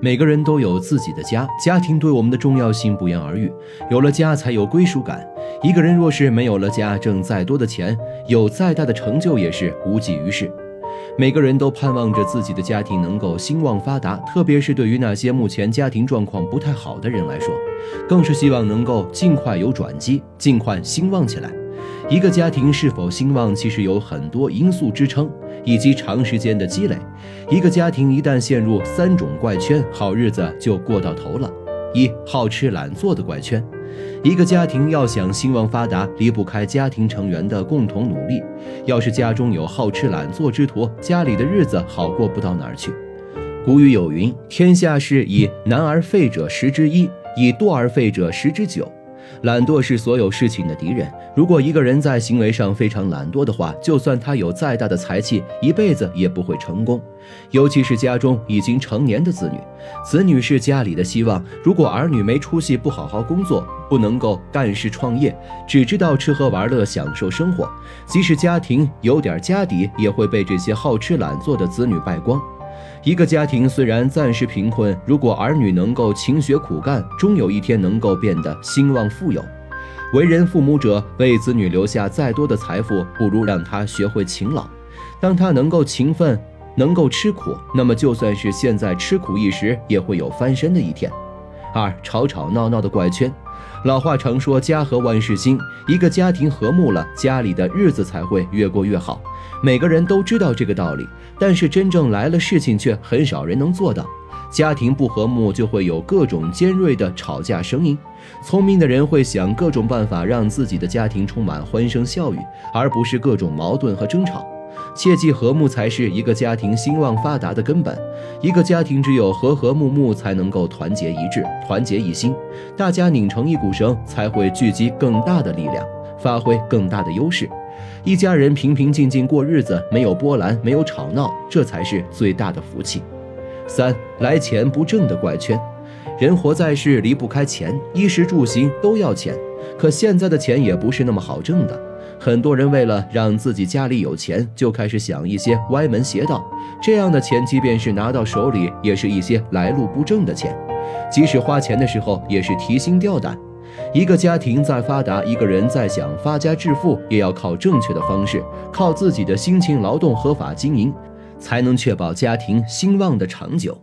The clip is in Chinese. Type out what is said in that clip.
每个人都有自己的家，家庭对我们的重要性不言而喻。有了家，才有归属感。一个人若是没有了家，挣再多的钱，有再大的成就，也是无济于事。每个人都盼望着自己的家庭能够兴旺发达，特别是对于那些目前家庭状况不太好的人来说，更是希望能够尽快有转机，尽快兴旺起来。一个家庭是否兴旺，其实有很多因素支撑，以及长时间的积累。一个家庭一旦陷入三种怪圈，好日子就过到头了。一好吃懒做的怪圈。一个家庭要想兴旺发达，离不开家庭成员的共同努力。要是家中有好吃懒做之徒，家里的日子好过不到哪儿去。古语有云：“天下事以难而废者十之一，以多而废者十之九。”懒惰是所有事情的敌人。如果一个人在行为上非常懒惰的话，就算他有再大的才气，一辈子也不会成功。尤其是家中已经成年的子女，子女是家里的希望。如果儿女没出息，不好好工作，不能够干事创业，只知道吃喝玩乐、享受生活，即使家庭有点家底，也会被这些好吃懒做的子女败光。一个家庭虽然暂时贫困，如果儿女能够勤学苦干，终有一天能够变得兴旺富有。为人父母者，为子女留下再多的财富，不如让他学会勤劳。当他能够勤奋，能够吃苦，那么就算是现在吃苦一时，也会有翻身的一天。二吵吵闹闹的怪圈。老话常说“家和万事兴”，一个家庭和睦了，家里的日子才会越过越好。每个人都知道这个道理，但是真正来了事情，却很少人能做到。家庭不和睦，就会有各种尖锐的吵架声音。聪明的人会想各种办法，让自己的家庭充满欢声笑语，而不是各种矛盾和争吵。切记，和睦才是一个家庭兴旺发达的根本。一个家庭只有和和睦睦，才能够团结一致、团结一心。大家拧成一股绳，才会聚集更大的力量，发挥更大的优势。一家人平平静静过日子，没有波澜，没有吵闹，这才是最大的福气。三来钱不挣的怪圈，人活在世离不开钱，衣食住行都要钱。可现在的钱也不是那么好挣的。很多人为了让自己家里有钱，就开始想一些歪门邪道。这样的钱，即便是拿到手里，也是一些来路不正的钱。即使花钱的时候，也是提心吊胆。一个家庭再发达，一个人再想发家致富，也要靠正确的方式，靠自己的辛勤劳动、合法经营，才能确保家庭兴旺的长久。